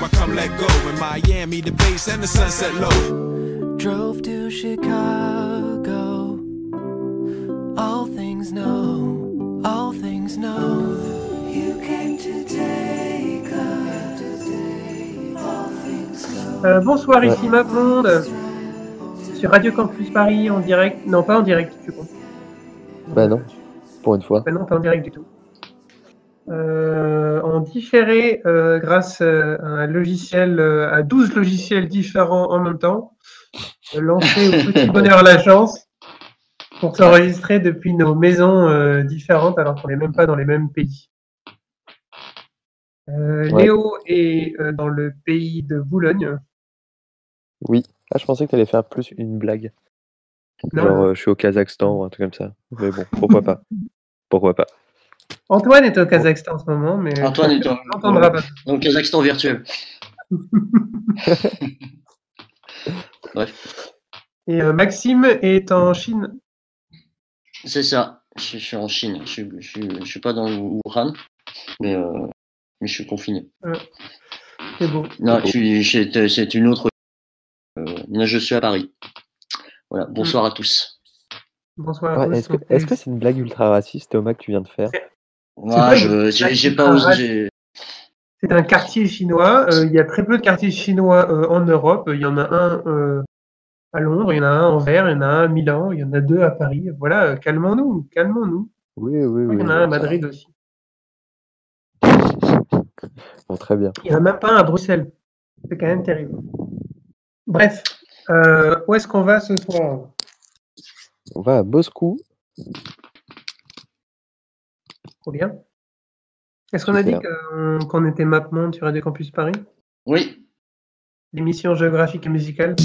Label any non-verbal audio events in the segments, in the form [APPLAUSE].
Where I come let go. In Miami, the bass and the sunset low. Drove to Chicago. All things know, all things know. You came to take us. All things know. Euh, bonsoir, ici MapMonde. Sur Radio Campus Paris en direct. Non, pas en direct, je compte. Bah non, pour une fois. Bah non, pas en direct du tout. Euh, en différé euh, grâce euh, à un logiciel, à 12 logiciels différents en même temps, lancé au petit [LAUGHS] bonheur la chance pour s'enregistrer depuis nos maisons différentes alors qu'on n'est même pas dans les mêmes pays. Euh, Ouais. Léo est euh, dans le pays de Boulogne. Oui. Ah, je pensais que tu allais faire plus une blague. Non. Genre, euh, je suis au Kazakhstan ou un truc comme ça. Mais bon, pourquoi pas [LAUGHS] Pourquoi pas Antoine est au Kazakhstan en ce moment, mais Antoine est l'entendra [LAUGHS] pas. Le Kazakhstan virtuel. [LAUGHS] Bref, Et euh, Maxime est en Chine. c'est ça. Je, je suis en Chine. Je, suis- je, suis- je suis pas dans le Wuhan, mais, euh, mais je suis confiné. C'est beau. Non, je suis- c'est une autre. Euh, là, je suis à Paris. Voilà. Bonsoir à tous. Bonsoir. à Ouais, tous. Est-ce que est-ce que c'est une blague ultra raciste, Thomas, que tu viens de faire? Ouais, pas je- j'ai j'ai pas osé. C'est un quartier chinois. euh, il y a très peu de quartiers chinois euh, en Europe. Il y en a un euh, à Londres, il y en a un à Anvers, il y en a un à Milan, il y en a deux à Paris. Voilà, euh, calmons-nous, calmons-nous. Oui, oui, oui. Il y en a un à Madrid aussi. [LAUGHS] Bon, très bien. Il n'y en a même pas un à Bruxelles. C'est quand même terrible. Bref, euh, où est-ce qu'on va ce soir? On va à Moscou. Trop bien. Est-ce qu'on a dit qu'on était MapMonde sur Radio Campus Paris? Oui. L'émission géographique et musicale?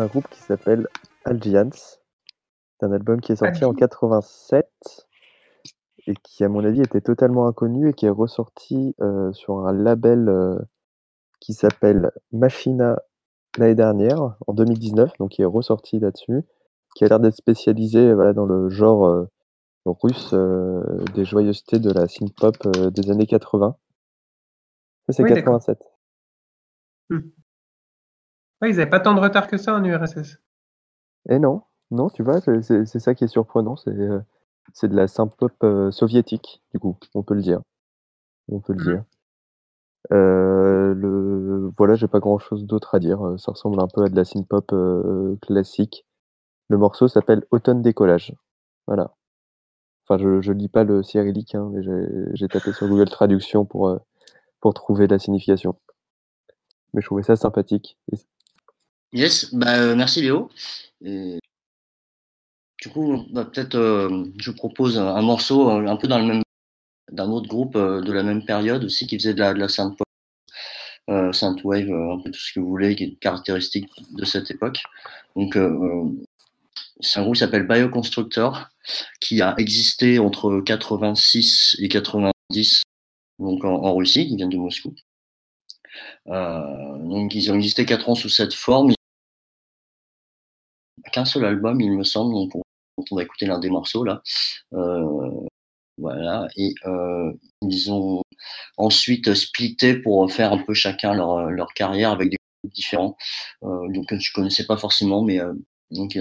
D'un groupe qui s'appelle Algians. C'est un album qui est sorti en Algians. 87 et qui, à mon avis, était totalement inconnu et qui est ressorti euh, sur un label euh, qui s'appelle Machina l'année dernière, en 2019, donc qui est ressorti là-dessus, qui a l'air d'être spécialisé voilà, dans le genre euh, russe des joyeusetés de la synth-pop des années 80. Ça, c'est Oui, d'accord. 87. Ouais, ils n'avaient pas tant de retard que ça en URSS. Et non, non, tu vois, c'est- ça qui est surprenant, c'est euh, de la synth-pop euh, soviétique, du coup, on peut le dire. On peut le Mhm. dire. Euh, le... Voilà, j'ai pas grand-chose d'autre à dire. euh, Ça ressemble un peu à de la synth-pop classique. Le morceau s'appelle Automne décollage. Voilà. Enfin, je, je lis pas le cyrillique, hein, mais j'ai tapé sur Google Traduction pour, pour trouver la signification. Mais je trouvais ça sympathique. Et Yes, bah, euh, merci Léo. Du coup, bah, peut-être euh, je propose un, morceau euh, un peu dans le même d'un autre groupe euh, de la même période aussi qui faisait de la, de la synth-pop, euh, euh, un peu tout ce que vous voulez, qui est caractéristique de cette époque. Donc, c'est un groupe qui s'appelle Bioconstructor, qui a existé entre 86 et 90, donc en, Russie, qui vient de Moscou. Donc, ils ont existé quatre ans sous cette forme. Qu'un seul album, il me semble. Donc, on, on va écouter l'un des morceaux là. Euh, voilà. Et euh, ils ont ensuite splitté pour faire un peu chacun leur, leur carrière avec des groupes différents. Euh, donc, je connaissais pas forcément, mais donc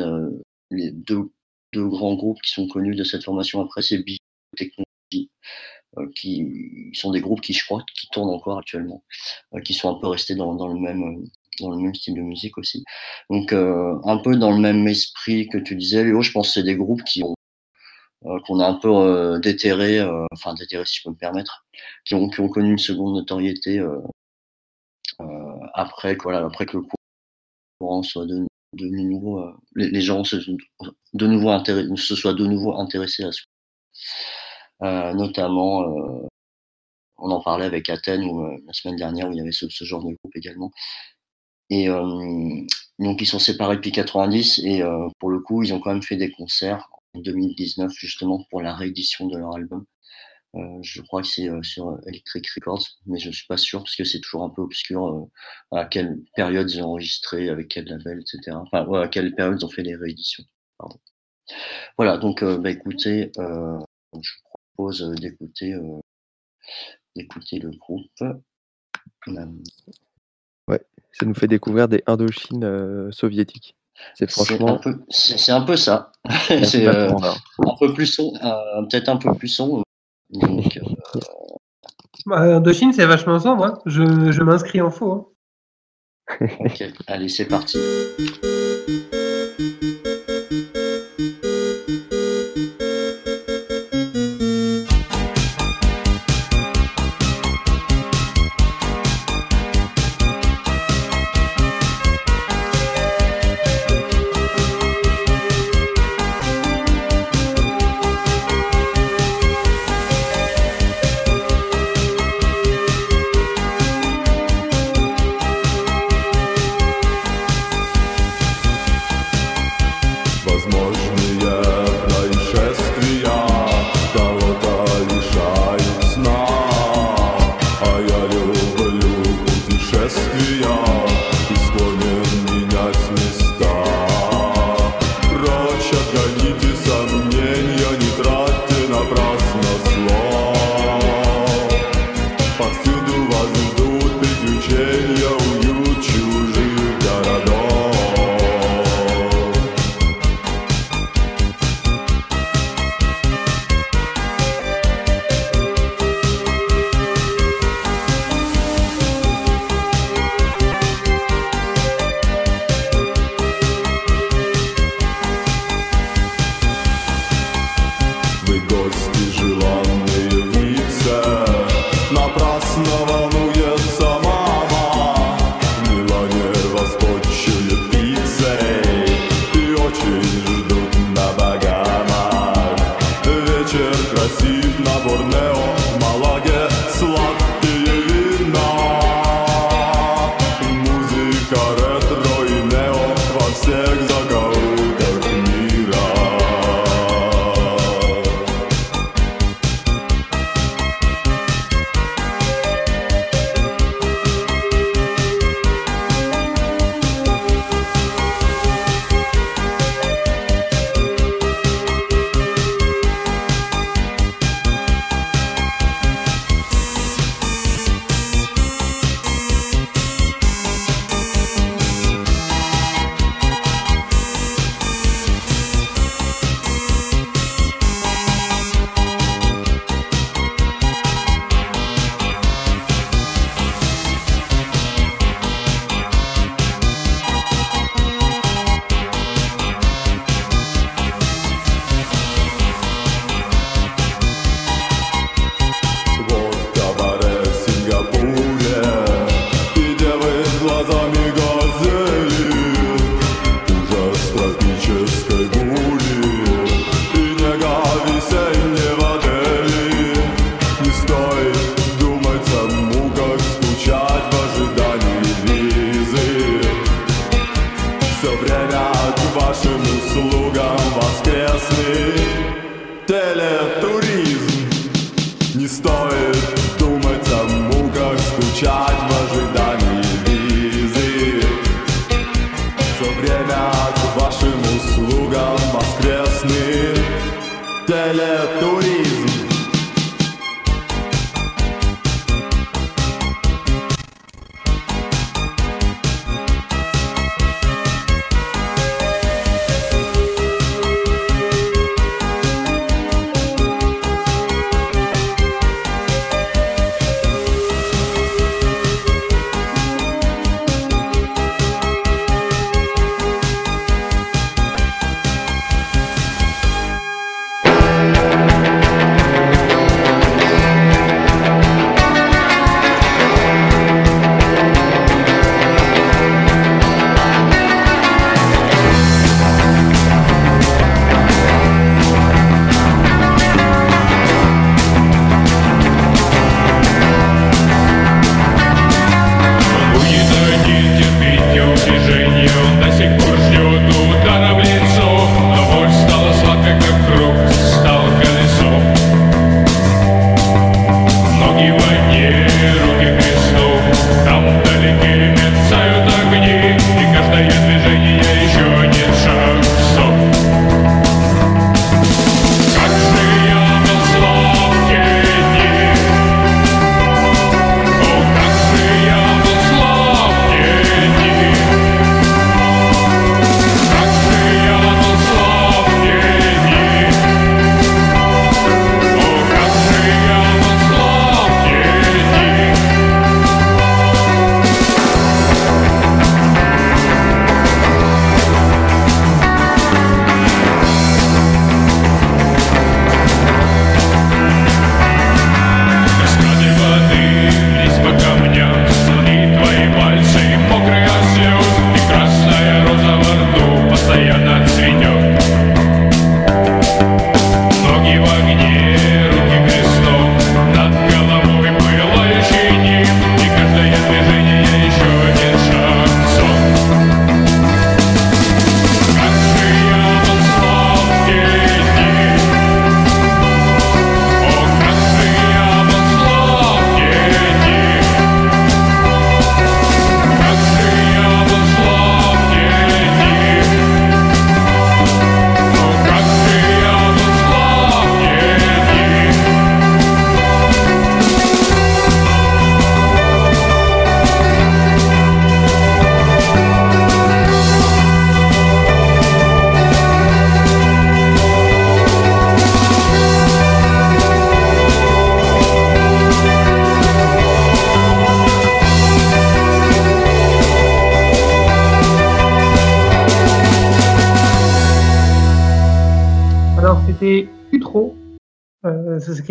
les deux, deux grands groupes qui sont connus de cette formation après, c'est Biotechnology, euh, qui sont des groupes qui, je crois, qui tournent encore actuellement, euh, qui sont un peu restés dans, dans le même dans le même style de musique aussi. Donc euh, un peu dans le même esprit que tu disais, Léo, je pense que c'est des groupes qui ont euh, qu'on a un peu euh, déterré, enfin déterré si je peux me permettre, qui ont, qui ont connu une seconde notoriété après, après que le courant soit de, nouveau, les, gens se, soient de nouveau intéressés à ce euh, notamment, on en parlait avec Athènes la semaine dernière où il y avait ce genre de groupe également. Et euh, donc ils sont séparés depuis 90 et euh, pour le coup ils ont quand même fait des concerts en 2019 justement pour la réédition de leur album. Euh, je crois que c'est euh, sur Electric Records, mais je suis pas sûr parce que c'est toujours un peu obscur euh, à quelle période ils ont enregistré, avec quel label, etc. Enfin, ouais, à quelle période ils ont fait les rééditions. Voilà, donc euh, bah, écoutez, je vous propose d'écouter d'écouter le groupe. Ça nous fait découvrir des Indochines euh, soviétiques. C'est C'est un franchement. peu, un peu ça. c'est [LAUGHS] euh, un peu plus son, euh, peut-être un peu plus son. Donc, euh, Bah, Indochine, c'est vachement sombre. hein. Je, je m'inscris en faux. hein. ok, allez, c'est parti. Borneo.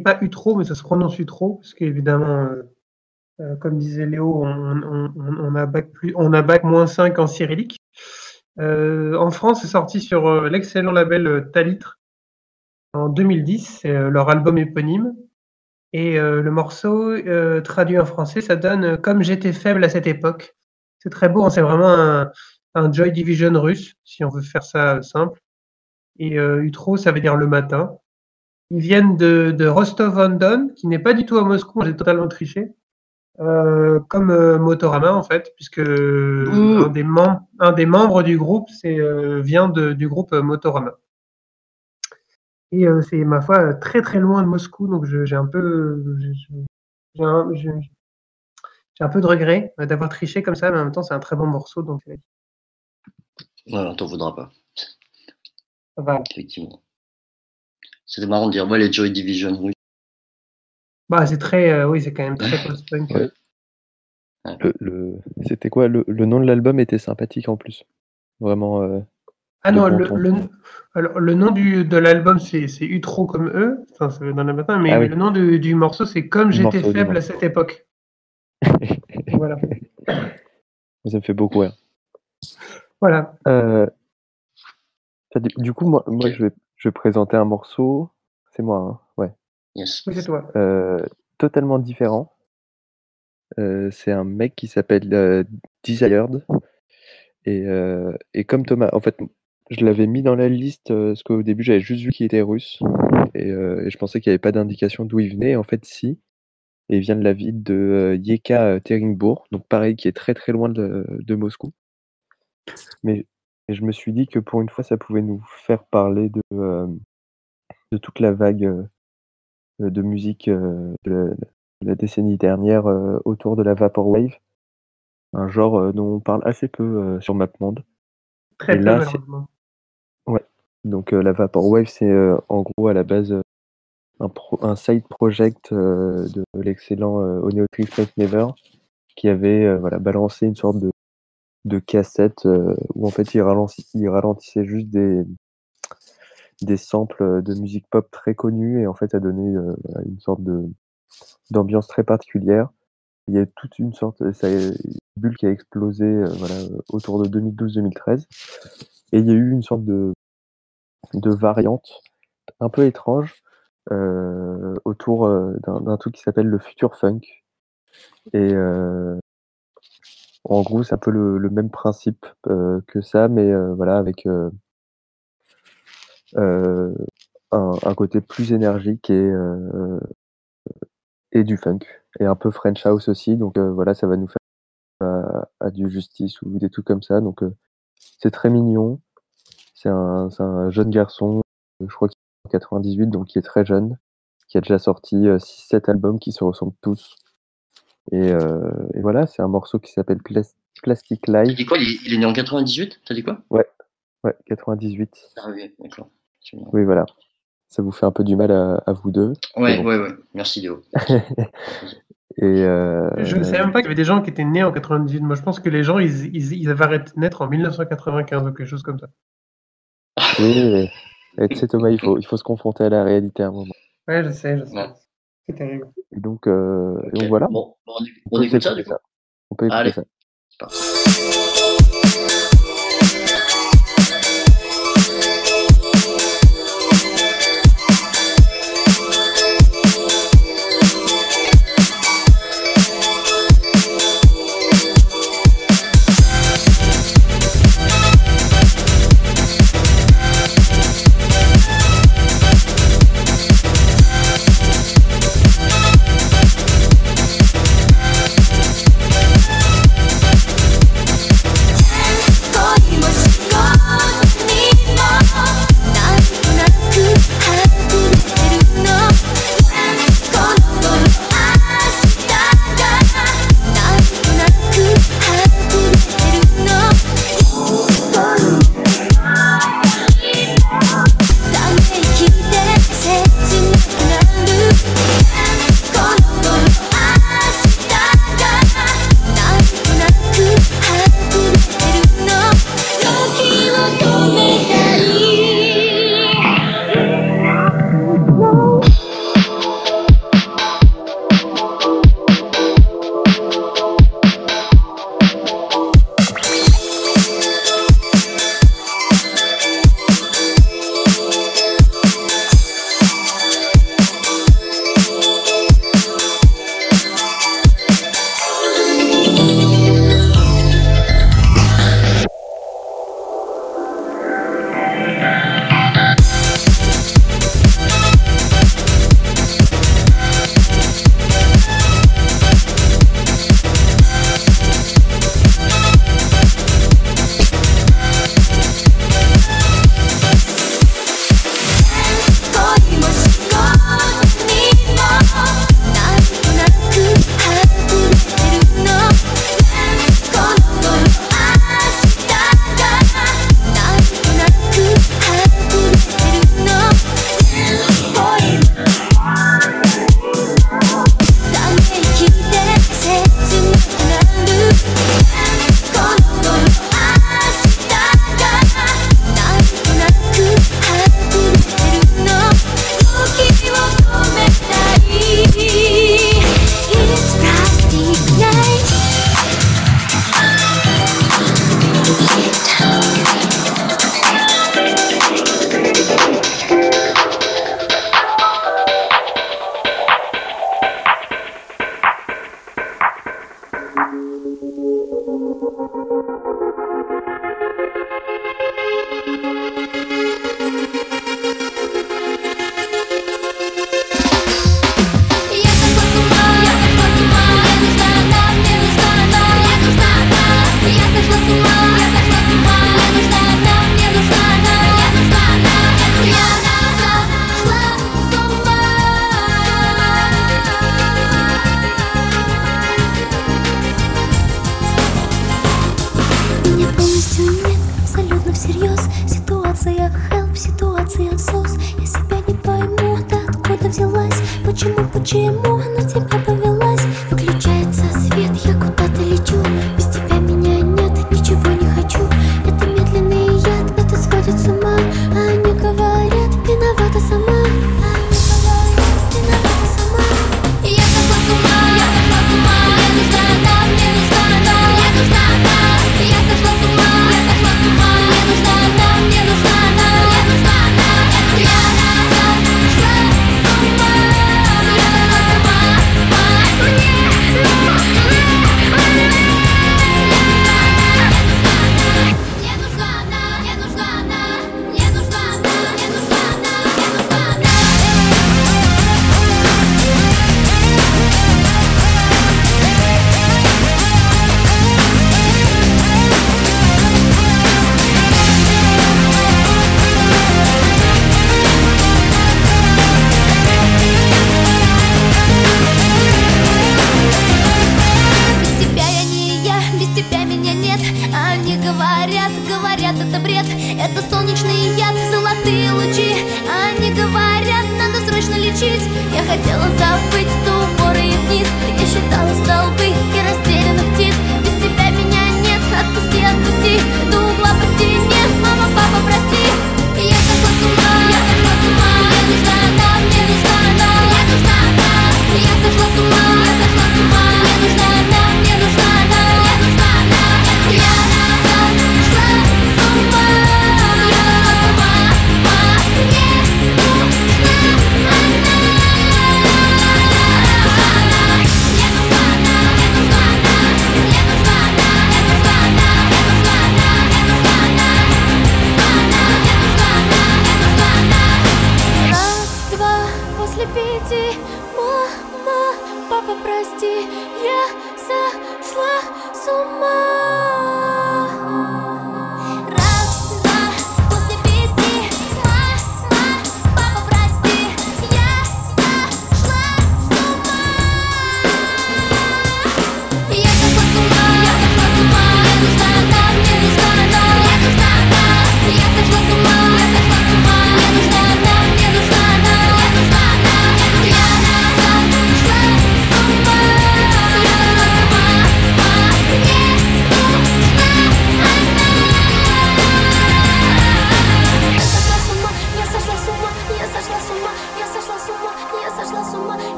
Pas Utro, mais ça se prononce Utro, parce qu'évidemment, euh, euh, comme disait Léo, on, a bac plus, on a bac moins 5 en cyrillique. Euh, en France, c'est sorti sur l'excellent label Talitre en 2010, c'est leur album éponyme. Et le morceau traduit en français, ça donne Comme j'étais faible à cette époque. C'est très beau, hein, c'est vraiment un, Joy Division russe, si on veut faire ça simple. Et Utro, ça veut dire le matin. Ils viennent de, de Rostov-on-Don, qui n'est pas du tout à Moscou, j'ai totalement triché. Euh, comme euh, Motorama en fait, puisque un, des membres, un des membres du groupe c'est, euh, vient de- du groupe Motorama. Et c'est ma foi très très loin de Moscou, donc je- j'ai un peu j'ai- un, j'ai- j'ai un peu de regret d'avoir triché comme ça, mais en même temps c'est un très bon morceau, donc Ouais, on t'en voudra pas. ça va. Effectivement. C'était marrant de dire, ouais, les Joy Division russes. Bah, c'est très, euh, oui, c'est quand même très post-punk. Ouais. Le, le- C'était quoi le, le nom de l'album était sympathique en plus. Vraiment. euh, Ah non, bon le, alors, le nom du, de l'album, c'est c'est Utro comme eux, enfin, ça veut dans le matin, mais Ah oui. le nom du, du morceau, c'est Comme j'étais faible à cette époque. [LAUGHS] voilà. Ça me fait beaucoup rire. Voilà. Euh, du coup, moi, moi je, vais, je vais présenter un morceau. C'est moi, hein, ouais. Yes. Oui, c'est toi. Euh, totalement différent. Euh, c'est un mec qui s'appelle euh, Desired. Et, euh, et comme Thomas, en fait, je l'avais mis dans la liste parce qu'au début j'avais juste vu qu'il était russe et, euh, et je pensais qu'il n'y avait pas d'indication d'où il venait. En fait, si. Et il vient de la ville de euh, Yekaterinbourg, donc pareil, qui est très très loin de, de Moscou. Mais et je me suis dit que pour une fois, ça pouvait nous faire parler de, euh, de toute la vague euh, de musique euh, de, la, de la décennie dernière autour de la Vaporwave, un genre dont on parle assez peu sur MapMonde. Très peu, malheureusement. Ouais. Donc la Vaporwave, c'est en gros à la base un, pro- un side project de l'excellent Oneo Never qui avait voilà, balancé une sorte de, de cassette euh, où en fait il, ralentissait juste des, des samples de musique pop très connus et en fait a donné euh, une sorte de d'ambiance très particulière. Il y a toute une sorte, ça, une bulle qui a explosé euh, voilà, autour de 2012-2013 et il y a eu une sorte de, de variante un peu étrange euh, autour euh, d'un truc qui s'appelle le future funk. Et euh, en gros, c'est un peu le, même principe euh, que ça, mais euh, voilà, avec euh, un, côté plus énergique et, et du funk. Et un peu French House aussi. Donc voilà, ça va nous faire à, du Justice ou des trucs comme ça. Donc c'est très mignon. C'est un, jeune garçon, je crois qu'il est en 98, donc qui est très jeune, qui a déjà sorti 6-7 albums qui se ressemblent tous. Et, euh, et voilà, c'est un morceau qui s'appelle Plas- Plastic T'as Live. dit quoi il est, il est né en 98 T'as dit quoi? Ouais, ouais, 98. Ah oui, d'accord. Oui, voilà. Ça vous fait un peu du mal à, à vous deux. Ouais, bon. ouais, ouais. Merci Léo. [LAUGHS] Et euh, Je ne savais même pas qu'il y avait des gens qui étaient nés en 98. Moi, je pense que les gens, ils, ils, ils avaient arrêté de naître en 1995 ou quelque chose comme ça. oui, et tu sais Thomas, il faut, il faut se confronter à la réalité à un moment. Ouais, je sais, je sais. Ouais. C'est terrible. Et donc, euh, donc voilà. Bon, on, écoute- On écoute ça du coup On peut écouter Allez. ça.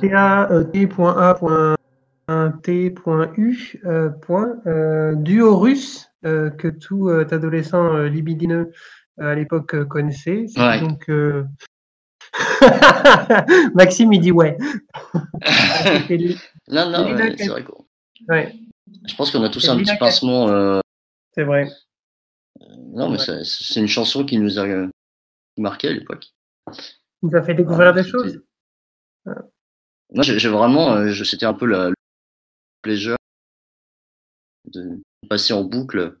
T-A-T.U. euh, euh, duo russe euh, que tout euh, adolescent euh, libidineux euh, à l'époque euh, connaissait. Ouais. Donc, euh, [LAUGHS] Maxime, il dit ouais. [LAUGHS] Non, non, ouais, c'est vrai ouais, Je pense qu'on a tous un petit pincement. euh, c'est vrai. Non, mais c'est- une chanson qui nous a euh, marqué à l'époque. Il nous a fait découvrir des choses. Moi, j'ai vraiment, euh, c'était un peu le pleasure de passer en boucle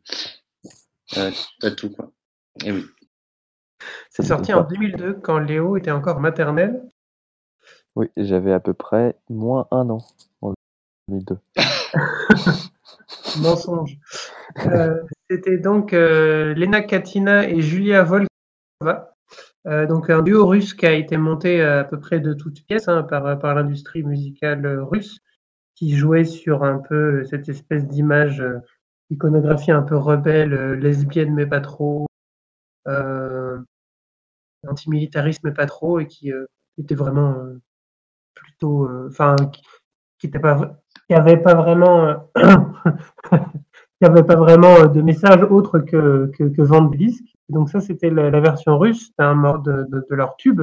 euh, tatou quoi. Et oui. C'est sorti en 2002 quand Léo était encore maternelle. Oui, j'avais à peu près moins un an en 2002. [LAUGHS] Mensonge. Euh, C'était donc euh, Lena Katina et Julia Volkova. Euh, donc un duo russe qui a été monté à peu près de toutes pièces hein, par, par l'industrie musicale euh, russe, qui jouait sur un peu cette espèce d'image, euh, iconographie un peu rebelle, euh, lesbienne mais pas trop, euh, antimilitariste mais pas trop, et qui euh, était vraiment euh, plutôt, euh, enfin, qui, qui était pas, qui avait pas vraiment, [CLEARS THROAT] euh, qui avait pas vraiment euh, de message autre que, que, que vendre. Donc ça, c'était la, version russe, c'était un mort de, leur tube,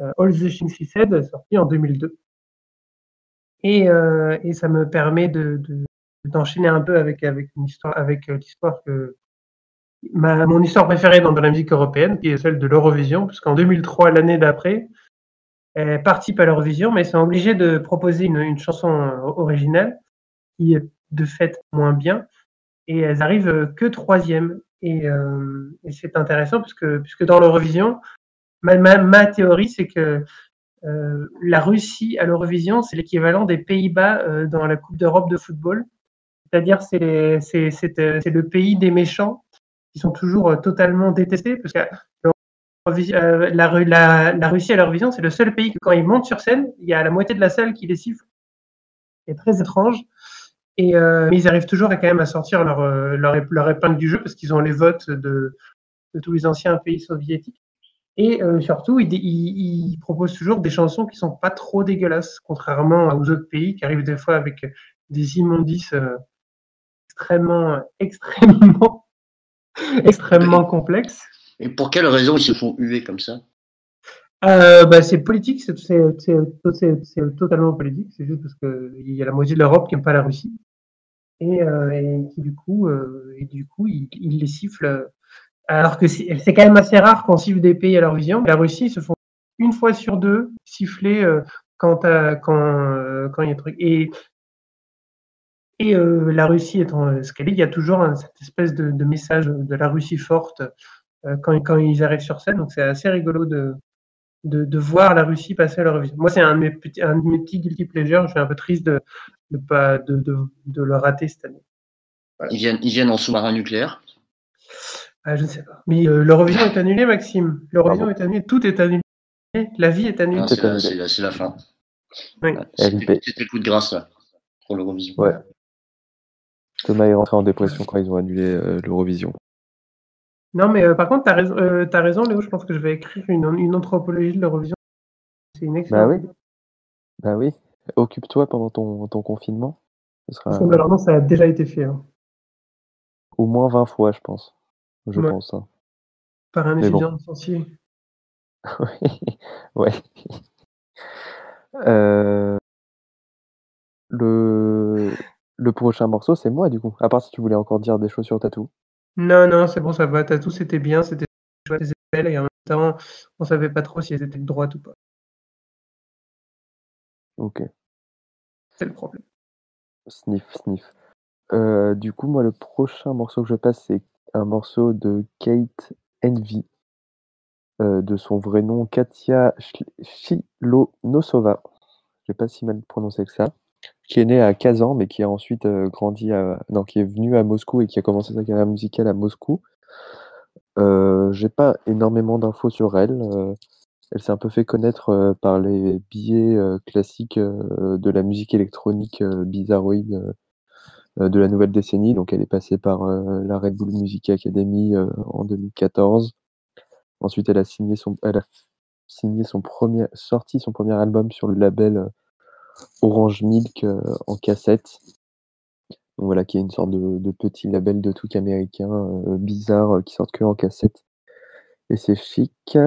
euh, All the Things He Said, sorti en 2002. Et, euh, et ça me permet de, de- d'enchaîner un peu avec, l'histoire que, mon histoire préférée dans, la musique européenne, qui est celle de l'Eurovision, puisqu'en 2003, l'année d'après, elle participe à l'Eurovision, mais ils sont obligés de proposer une, chanson originale, qui est de fait moins bien, et elles arrivent euh, que troisième. Et, euh, et c'est intéressant, puisque, puisque dans l'Eurovision, ma, ma, ma théorie, c'est que euh, la Russie à l'Eurovision, c'est l'équivalent des Pays-Bas euh, dans la Coupe d'Europe de football. C'est-à-dire, c'est c'est euh, c'est le pays des méchants qui sont toujours euh, totalement détestés parce que la, la, la Russie à l'Eurovision, c'est le seul pays que quand ils montent sur scène, il y a la moitié de la salle qui les siffle. C'est très étrange. Et euh, mais ils arrivent toujours à quand même à sortir leur, euh, leur, leur épingle du jeu parce qu'ils ont les votes de, de tous les anciens pays soviétiques. Et euh, surtout, ils, ils, ils proposent toujours des chansons qui sont pas trop dégueulasses, contrairement aux autres pays qui arrivent des fois avec des immondices euh, extrêmement, extrêmement, [LAUGHS] extrêmement complexes. Et pour quelle raison ils se font huer comme ça? Euh, bah, c'est politique, c'est totalement politique. C'est juste parce que il y a la moitié de l'Europe qui n'aime pas la Russie et, euh, et qui du coup, euh, et du coup, il les sifflent. Alors que c'est quand même assez rare qu'on siffle des pays à leur vision. La Russie se font une fois sur deux siffler euh, quand t'as- quand euh, quand il y a des trucs. Et et euh, la Russie étant euh, ce qu'elle est, il y a toujours cette espèce de, message de la Russie forte euh, quand, quand ils arrivent sur scène. Donc c'est assez rigolo de, de, de voir la Russie passer à l'Eurovision. Moi, c'est un, de mes petits- un de mes petits guilty pleasures. Je suis un peu triste de de pas de, de, de le rater cette année. ils viennent, ils viennent en sous-marin nucléaire? Ah, je ne sais pas. Mais euh, l'Eurovision est annulée, Maxime. L'Eurovision est annulée. Tout est annulé. La vie est annulée. Ah, c'est la, fin. Oui. Ouais, C'était c'était le coup de grâce là, pour l'Eurovision. Ouais. Thomas est rentré en dépression quand ils ont annulé euh, l'Eurovision. Non, mais euh, par contre, tu as, raison, euh, t'as raison, Léo. Je pense que je vais écrire une, une anthropologie de l'Eurovision. C'est une Bah excellente. oui. Bah oui. Occupe-toi pendant ton, ton confinement. Ce sera idée. Alors non, ça a déjà été fait hein, au moins 20 fois, je pense. Je Ouais. pense. hein. par un Mais bon. étudiant licencié. [LAUGHS] ouais. Euh, Le... le prochain morceau, c'est moi, du coup. À part si tu voulais encore dire des choses sur Tatou. Non, non, c'est bon, ça va. Tatou, c'était bien, c'était chouette, c'était belle, et en même temps, on savait pas trop si elles étaient de droite ou pas. Ok. C'est le problème. Sniff, sniff. Euh, du coup, moi, le prochain morceau que je passe, c'est un morceau de Kate Envy, euh, de son vrai nom Katia Sh- Shilonosova. Je vais pas si mal prononcé que ça. Qui est née à Kazan, mais qui a ensuite euh, grandi à. Qui est venue à Moscou et qui a commencé sa carrière musicale à Moscou. Euh, J'ai pas énormément d'infos sur elle. euh, elle s'est un peu fait connaître euh, par les billets classiques de la musique électronique bizarroïde de la nouvelle décennie. Donc elle est passée par la Red Bull Music Academy en 2014. Ensuite, elle a signé son, elle a signé son premier, sorti son premier album sur le label Orange Milk euh, en cassette. Donc voilà, qui est une sorte de, petit label de trucs américains euh, bizarres euh, qui sortent que en cassette. Et c'est chic.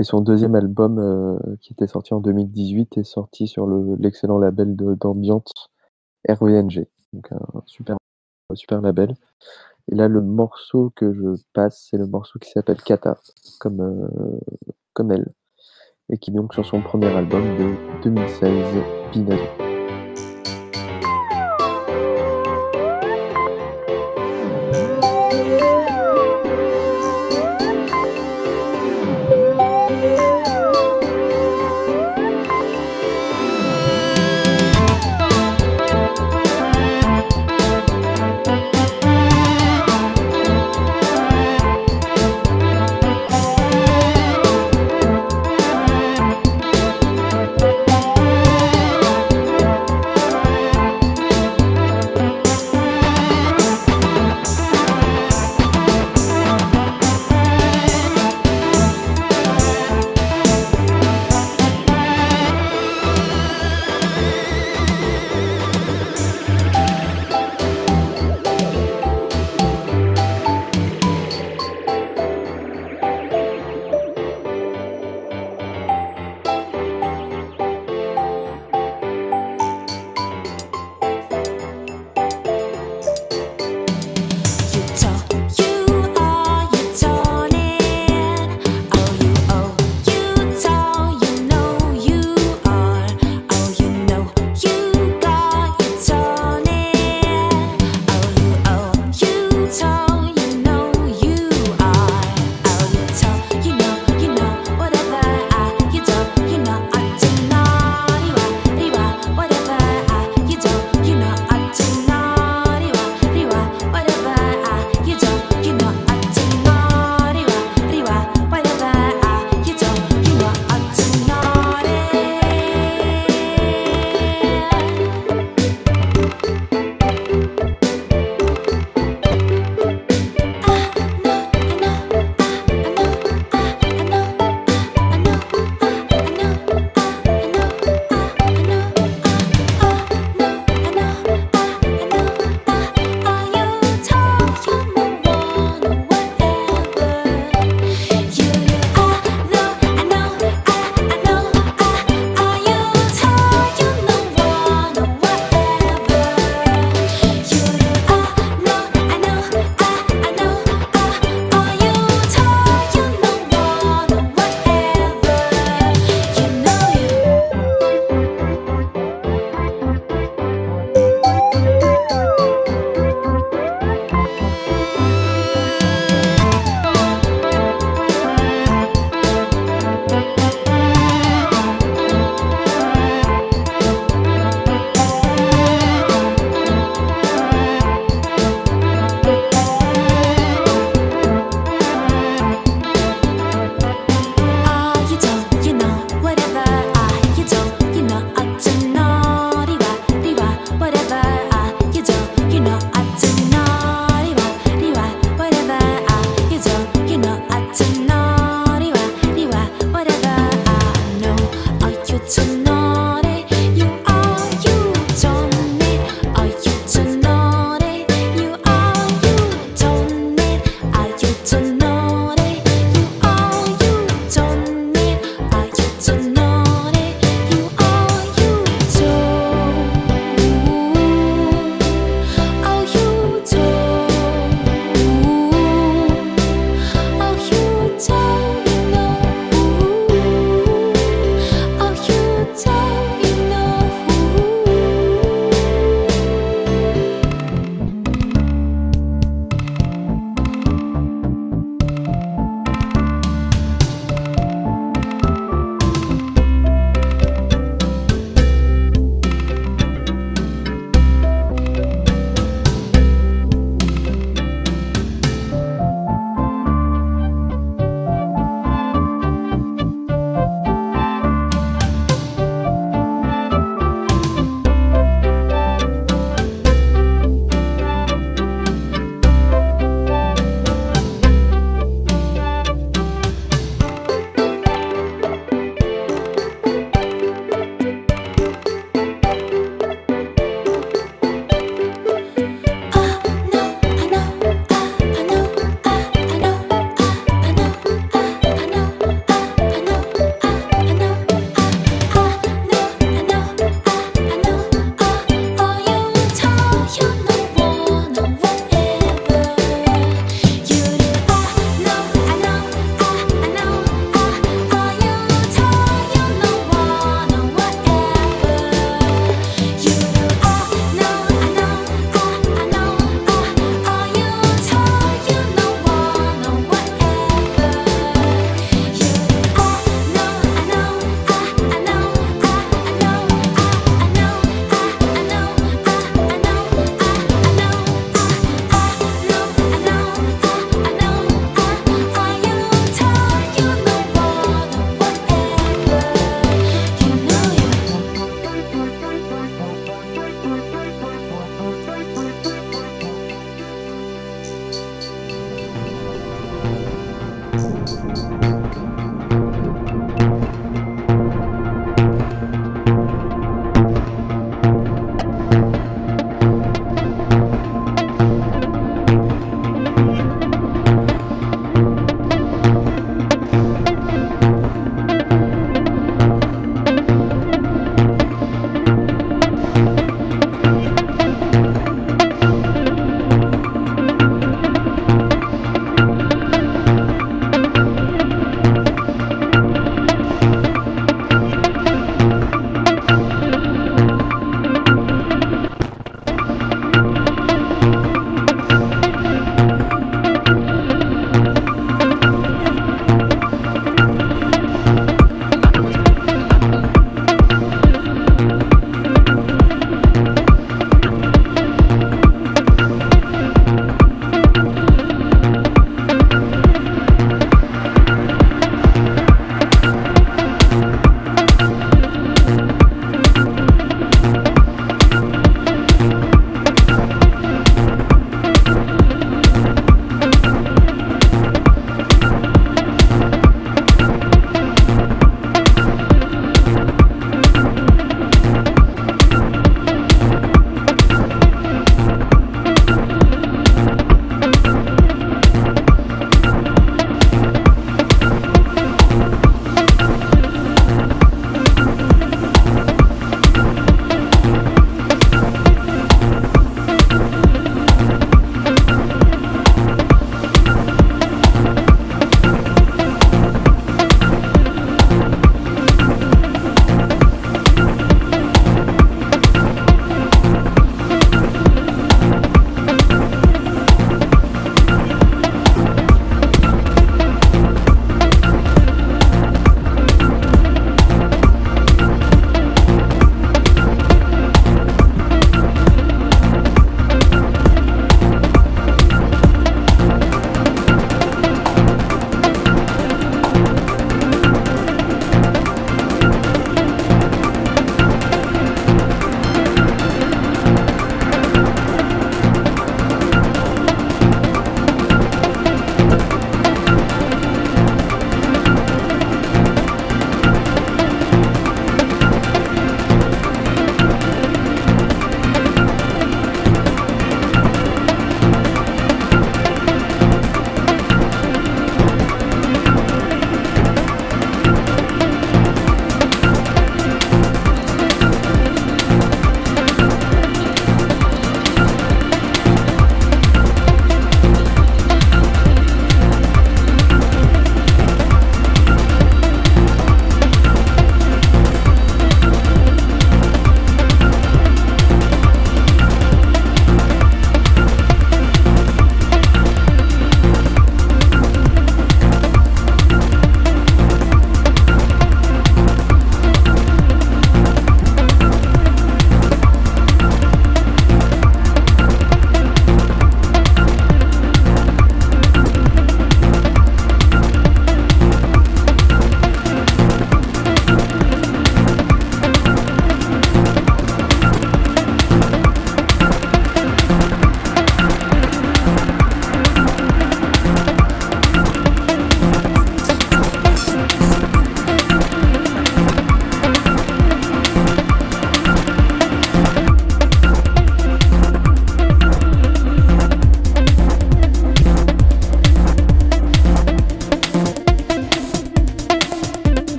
Et son deuxième album, qui était sorti en 2018, est sorti sur le- l'excellent label d'ambiance RVNG. Donc un super, super label. Et là, le morceau que je passe, c'est le morceau qui s'appelle Kata, comme, comme elle. Et qui donc sur son premier album de 2016, Pinazo.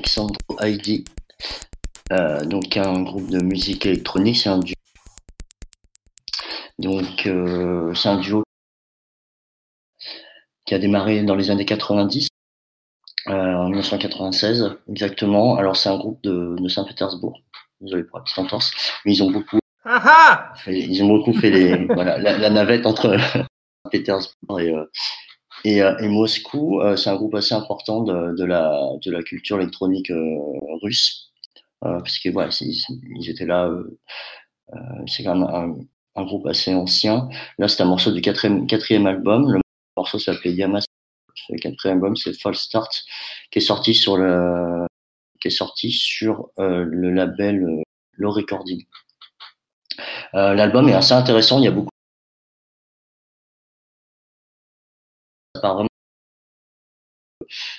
Alexandro Heidi, euh, donc un groupe de musique électronique, c'est un duo. Donc euh, c'est un duo qui a démarré dans les années 90, euh, en 1996 exactement. Alors c'est un groupe de, de Saint-Pétersbourg. Désolé pour la petite entorse, mais ils ont beaucoup Ah ah fait- ils ont beaucoup fait les, [LAUGHS] voilà, la, la navette entre [LAUGHS] Pétersbourg et, et, euh, et Moscou. Euh, c'est un groupe assez important de, de, la, de la culture électronique euh, russe, parce que voilà, ils, étaient là. c'est quand même un, un groupe assez ancien. Là, c'est un morceau du quatrième, quatrième album. Le morceau s'appelait Yamas. Le quatrième album, c'est False Start, qui est sorti sur le, qui est sorti sur euh, le label euh, Recording. Euh, L'album est assez intéressant. Il y a beaucoup.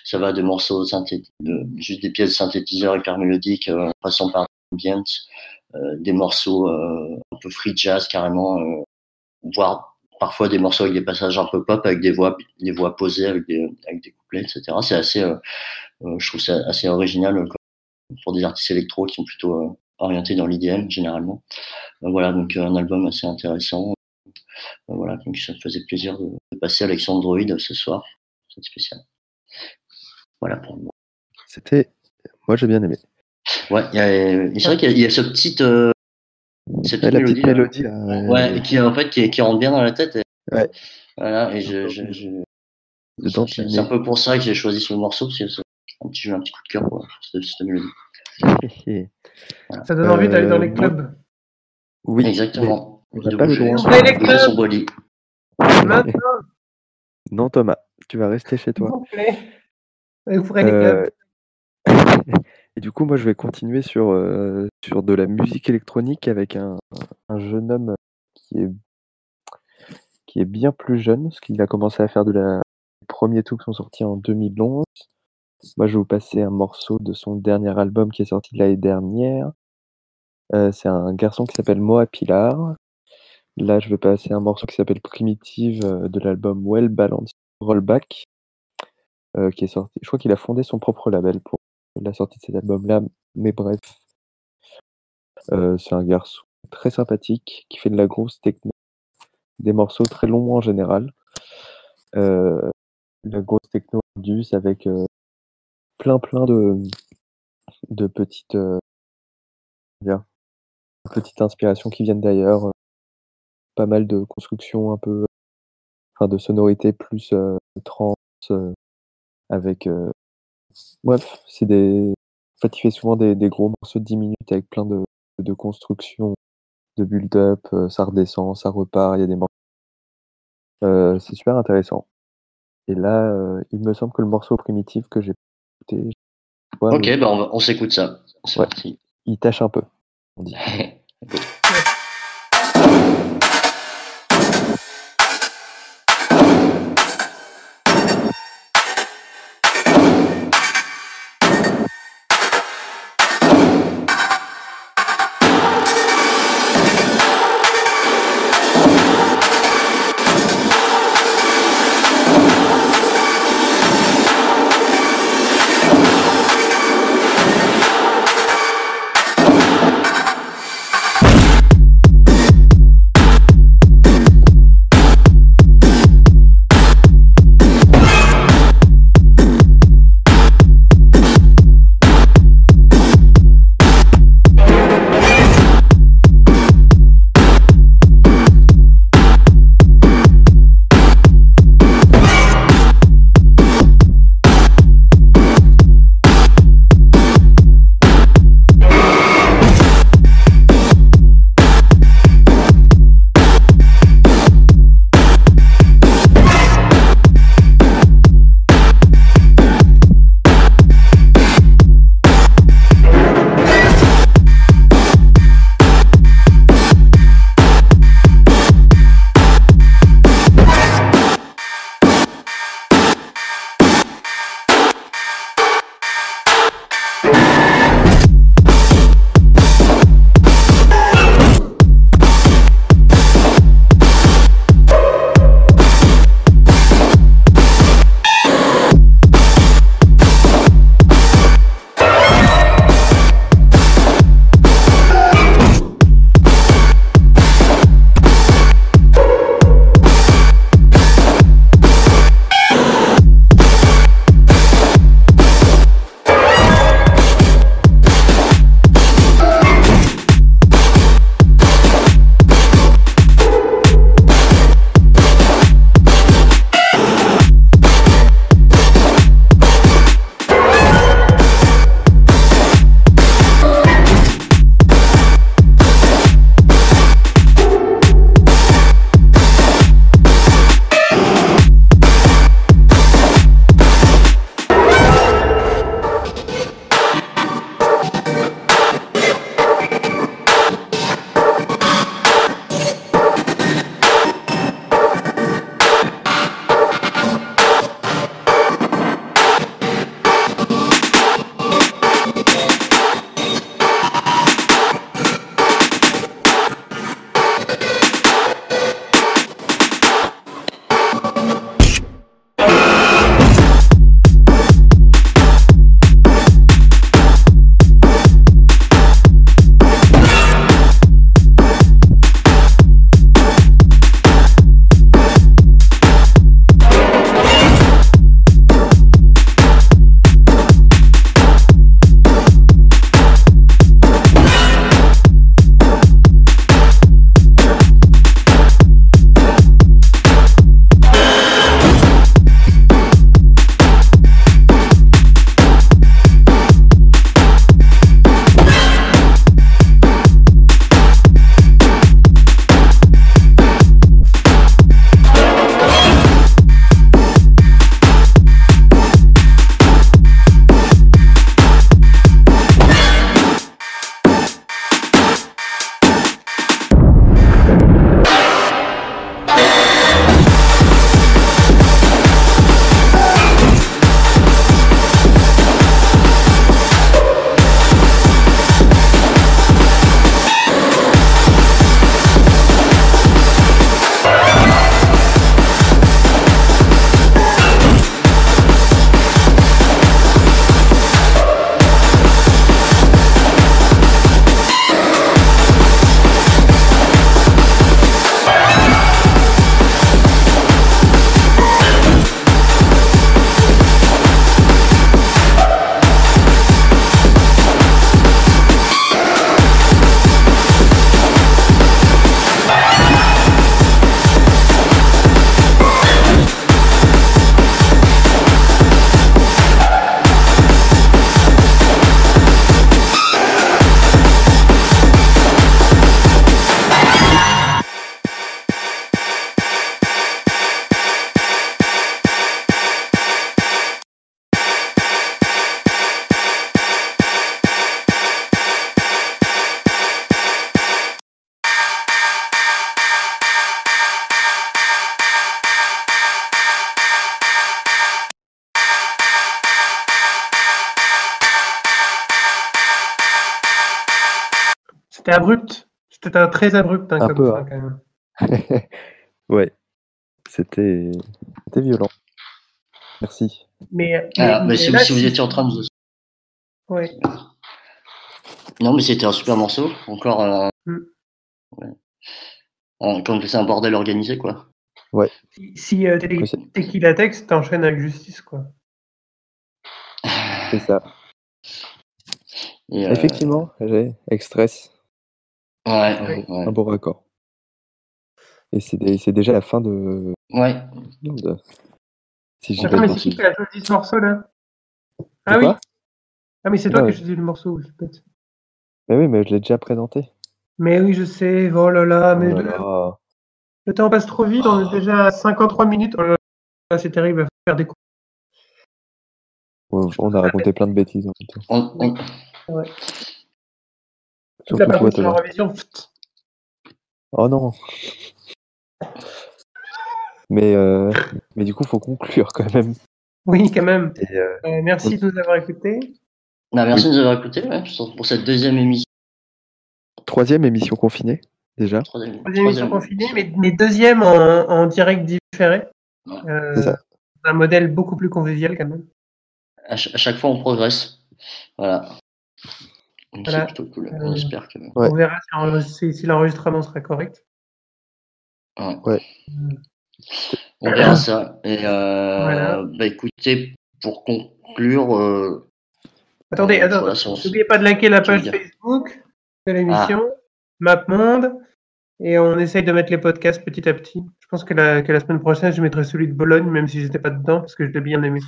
Ça va de morceaux synthétiques, juste des pièces synthétiseurs hyper mélodiques, euh, passant par ambient, euh, des morceaux euh, un peu free jazz carrément, euh, voire parfois des morceaux avec des passages un peu pop, avec des voix, des voix posées, avec des, avec des couplets, etc. C'est assez, euh, je trouve ça assez original pour des artistes électro qui sont plutôt orientés dans l'IDM généralement. Voilà, donc un album assez intéressant. Euh, voilà, donc ça me faisait plaisir de, de passer Alexandroid ce soir, c'est spécial. Voilà pour moi. C'était. Moi, j'ai bien aimé. Ouais, il y a- et c'est vrai qu'il y, y a ce petit, euh, cette Ouais, la petite mélodie, là. Ouais, ouais. et qui en fait qui, qui rentre bien dans la tête. Et, Ouais. Voilà, et je, je, je- Dedans, c'est un peu pour ça que j'ai choisi ce morceau parce que c'est un petit, j'ai eu un petit coup de cœur pour cette, cette mélodie. [LAUGHS] Ça donne envie d'aller dans les Euh, clubs. Oui. Exactement. On n'a le droit. bouger son body. Maintenant, Non, Thomas, tu vas rester chez toi. vous plaît. Ouvrez les clubs. Euh, [LAUGHS] Et du coup, moi, je vais continuer sur, euh, sur de la musique électronique avec un, un jeune homme qui est, qui est bien plus jeune, parce qu'il a commencé à faire de la les premiers tout qui sont sortis en 2011. Moi, je vais vous passer un morceau de son dernier album qui est sorti l'année dernière. Euh, c'est un garçon qui s'appelle Moa Pilar. Là, je vais passer un morceau qui s'appelle Primitive euh, de l'album Well Balanced Rollback, euh, qui est sorti. Je crois qu'il a fondé son propre label pour la sortie de cet album-là, mais bref. Euh, c'est un garçon très sympathique qui fait de la grosse techno, des morceaux très longs en général. Euh, la grosse techno douce avec plein plein de, de petites, petites inspirations qui viennent d'ailleurs. Euh, pas mal de constructions un peu, enfin de sonorités plus euh, trance, euh, avec. euh, bref, c'est des. En fait, il fait souvent des, des gros morceaux de 10 minutes avec plein de, de constructions, de build-up, euh, ça redescend, ça repart, il y a des morceaux. Euh, c'est super intéressant. Et là, euh, il me semble que le morceau primitif que j'ai écouté, ouais, Ok, mais bah on, s'écoute ça. C'est Ouais. parti. il tâche un peu. On dit. [LAUGHS] C'était abrupt. C'était un très abrupt hein, Un comme peu, fin, hein. quand même. [LAUGHS] ouais, c'était c'était violent. Merci. Mais, Ah, mais- mais mais si, là, si vous étiez en train de. Ouais. Non, mais c'était un super morceau. Encore. euh, Mm. ouais. Euh, Comme c'est un bordel organisé, quoi. Ouais. Si, si euh, t'es qui la texte, t'enchaînes avec justice, quoi. C'est ça. Et, euh, Effectivement, j'ai Extress, Ouais, ouais, ouais. un bon raccord. Et c'est dé- c'est déjà la fin de. Ouais. de- Si j'ai mais de c'est qui qui a choisi ce morceau là? Ah oui Ah, mais c'est toi Ouais. qui as choisi le morceau, je. Mais oui, mais je l'ai déjà présenté. Mais oui, je sais, oh là là, mais Oh là le, là. le temps passe trop vite, on est déjà à 53 minutes, oh là là, c'est terrible, à faire des coups. On on a raconté plein de bêtises en même temps. On- on- Ouais. Toute la partie. Oh non. Mais, euh, mais du coup, faut conclure quand même. oui, quand même. Et, euh, Euh, merci de nous avoir écoutés. Bah, merci de nous avoir écoutés ouais, pour cette deuxième émission. troisième émission confinée, déjà. Troisième, Troisième émission confinée, mais, mais deuxième en, en direct différé. Ouais. Euh, C'est ça. un modèle beaucoup plus convivial quand même. À, ch- à chaque fois, on progresse. Voilà. Donc, Voilà. C'est plutôt cool. Euh, On espère que. Ouais. On verra si, enre- si- si l'enregistrement sera correct. Ouais. Ouais. On verra ça. Et euh, Voilà. bah écoutez, pour conclure, euh, Attendez, euh, s- n'oubliez pas de liker la page. Facebook de l'émission, MapMonde, et on essaye de mettre les podcasts petit à petit. Je pense que la, que la semaine prochaine, je mettrai celui de Bologne, même si j'étais pas dedans, parce que je l'ai bien aimé.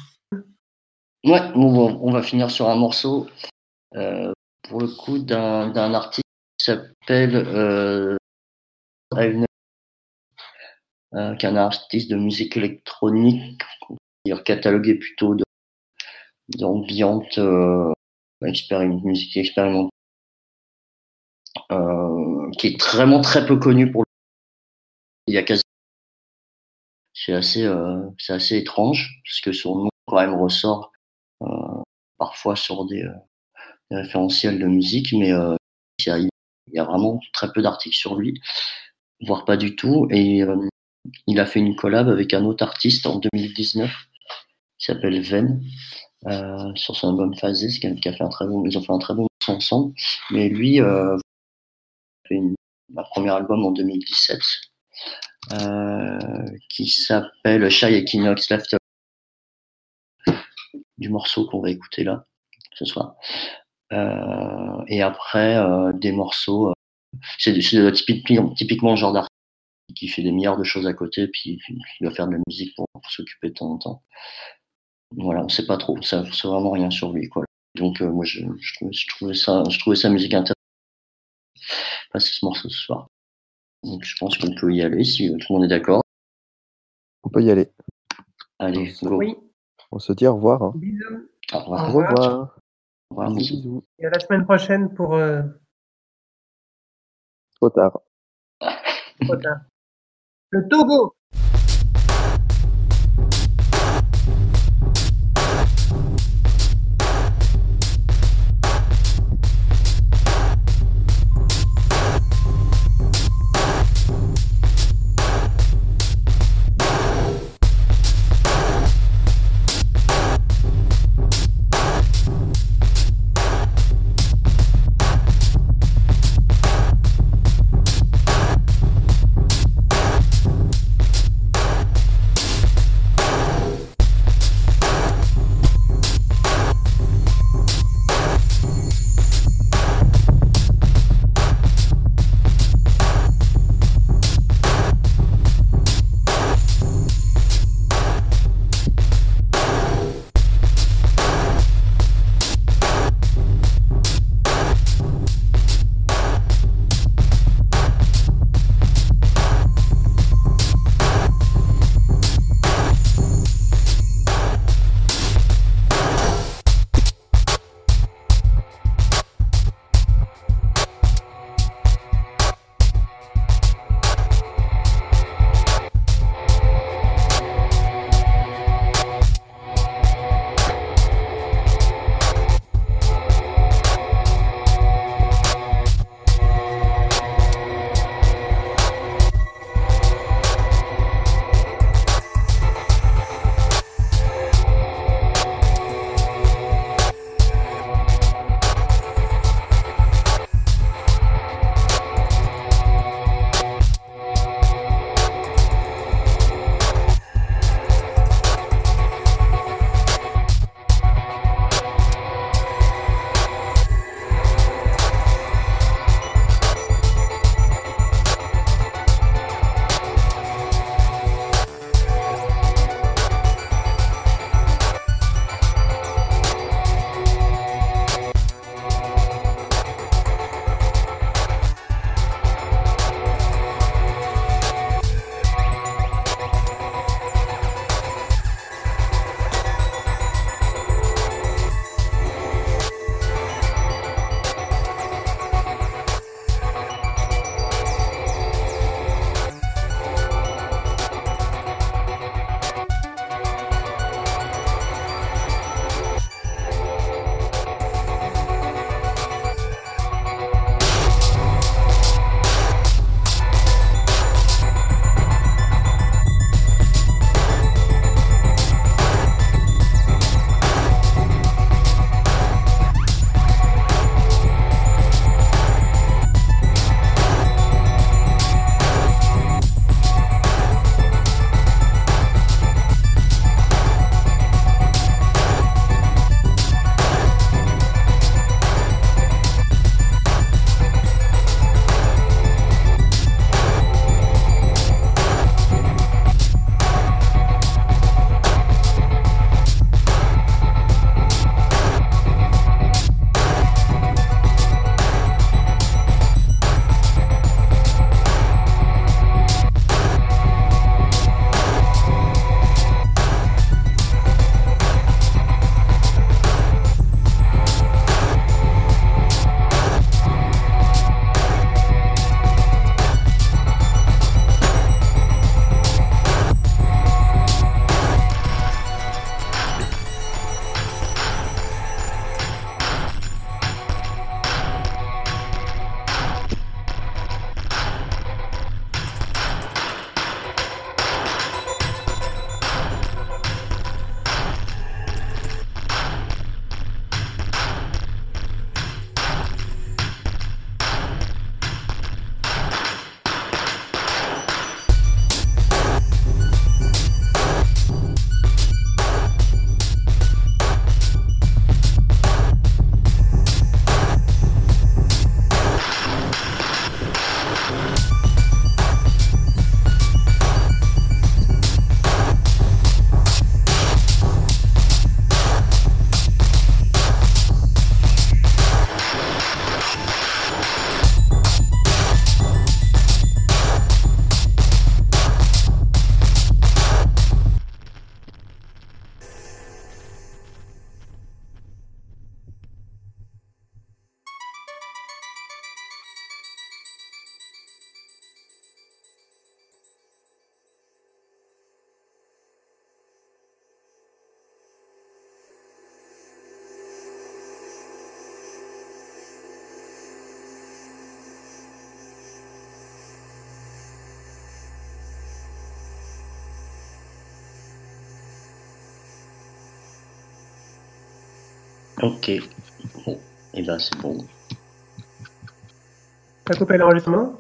Ouais, bon, bon, on va finir sur un morceau, euh, pour le coup, d'un d'un artiste qui s'appelle euh, euh, qui est un artiste de musique électronique, dire catalogué plutôt d'ambiante, euh, musique expérimentale, euh, qui est vraiment très peu connu pour le il y a c'est assez euh, c'est assez étrange parce que son nom quand même ressort euh, parfois sur des, euh, des référentiels de musique mais euh, il, y a, vraiment très peu d'articles sur lui voire pas du tout et euh, il a fait une collab avec un autre artiste en 2019 qui s'appelle Ven euh, sur son album Phases qui a, fait un très bon ils ont fait un très bon morceau ensemble mais lui euh, a fait un premier album en 2017 euh, qui s'appelle Shy Equinox Left du morceau qu'on va écouter là ce soir. Euh, et après euh, des morceaux, euh, c'est typiquement, typiquement le genre d'artiste qui fait des milliards de choses à côté, puis qui doit faire de la musique pour, pour s'occuper de temps en temps. Voilà, on sait pas trop, ça sait vraiment rien sur lui quoi. Donc euh, moi je, je, trouvais, je trouvais ça, je trouvais sa musique intéressante. Passer ce morceau ce soir. Donc je pense qu'on peut y aller si tout le monde est d'accord. On peut y aller. Allez, go. Oui, On se dit au revoir. hein. bisous. Au Au revoir. Au revoir. Bisous. Et à la semaine prochaine pour euh, Trop tard. trop tard. le Togo. Ok. Bon, et ben c'est bon. T'as coupé l'enregistrement?